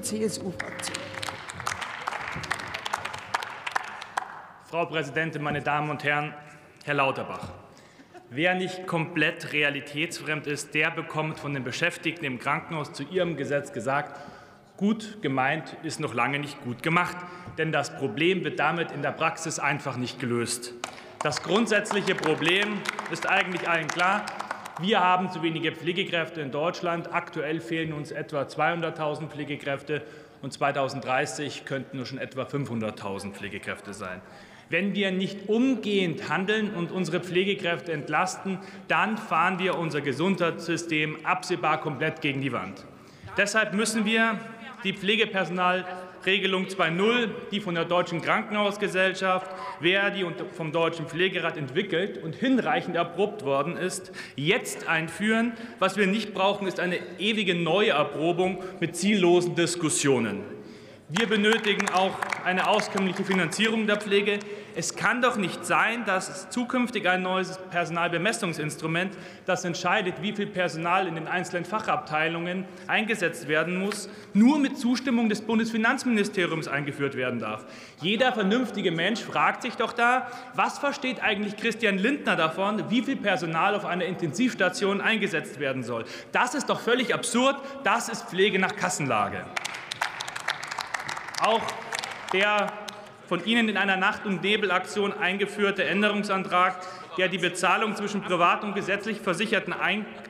CDU-CSU-Fraktion. Frau Präsidentin, meine Damen und Herren! Herr Lauterbach, wer nicht komplett realitätsfremd ist, der bekommt von den Beschäftigten im Krankenhaus zu ihrem Gesetz gesagt, gut gemeint ist noch lange nicht gut gemacht, denn das Problem wird damit in der Praxis einfach nicht gelöst. Das grundsätzliche Problem ist eigentlich allen klar. Wir haben zu wenige Pflegekräfte in Deutschland. Aktuell fehlen uns etwa 200.000 Pflegekräfte, und 2030 könnten nur schon etwa 500.000 Pflegekräfte sein. Wenn wir nicht umgehend handeln und unsere Pflegekräfte entlasten, dann fahren wir unser Gesundheitssystem absehbar komplett gegen die Wand. Deshalb müssen wir die Pflegepersonalregelung 2.0, die von der Deutschen Krankenhausgesellschaft, Verdi und vom Deutschen Pflegerat entwickelt und hinreichend erprobt worden ist, jetzt einführen. Was wir nicht brauchen, ist eine ewige Neuerprobung mit ziellosen Diskussionen. Wir benötigen auch eine auskömmliche Finanzierung der Pflege. Es kann doch nicht sein, dass zukünftig ein neues Personalbemessungsinstrument, das entscheidet, wie viel Personal in den einzelnen Fachabteilungen eingesetzt werden muss, nur mit Zustimmung des Bundesfinanzministeriums eingeführt werden darf. Jeder vernünftige Mensch fragt sich doch da, was versteht eigentlich Christian Lindner davon, wie viel Personal auf einer Intensivstation eingesetzt werden soll. Das ist doch völlig absurd. Das ist Pflege nach Kassenlage. Auch der von Ihnen in einer Nacht- und Nebelaktion eingeführte Änderungsantrag, der die Bezahlung zwischen privat und gesetzlich Versicherten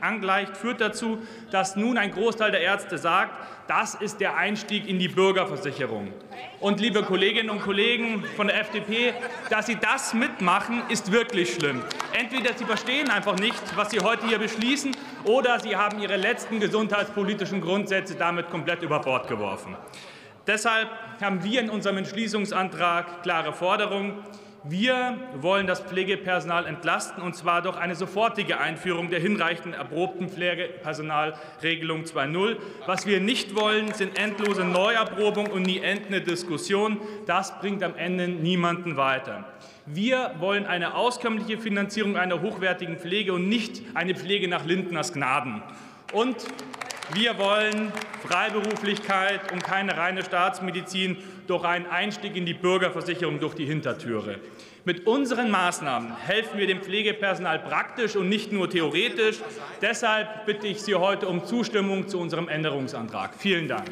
angleicht, führt dazu, dass nun ein Großteil der Ärzte sagt, das ist der Einstieg in die Bürgerversicherung. Und liebe Kolleginnen und Kollegen von der FDP, dass Sie das mitmachen, ist wirklich schlimm. Entweder Sie verstehen einfach nicht, was Sie heute hier beschließen, oder Sie haben Ihre letzten gesundheitspolitischen Grundsätze damit komplett über Bord geworfen. Deshalb haben wir in unserem Entschließungsantrag klare Forderungen. Wir wollen das Pflegepersonal entlasten, und zwar durch eine sofortige Einführung der hinreichend erprobten Pflegepersonalregelung 2.0. Was wir nicht wollen, sind endlose Neuerprobungen und nie endende Diskussionen. Das bringt am Ende niemanden weiter. Wir wollen eine auskömmliche Finanzierung einer hochwertigen Pflege und nicht eine Pflege nach Lindners Gnaden. Und wir wollen Freiberuflichkeit und keine reine Staatsmedizin durch einen Einstieg in die Bürgerversicherung durch die Hintertüre. Mit unseren Maßnahmen helfen wir dem Pflegepersonal praktisch und nicht nur theoretisch. Deshalb bitte ich Sie heute um Zustimmung zu unserem Änderungsantrag. Vielen Dank.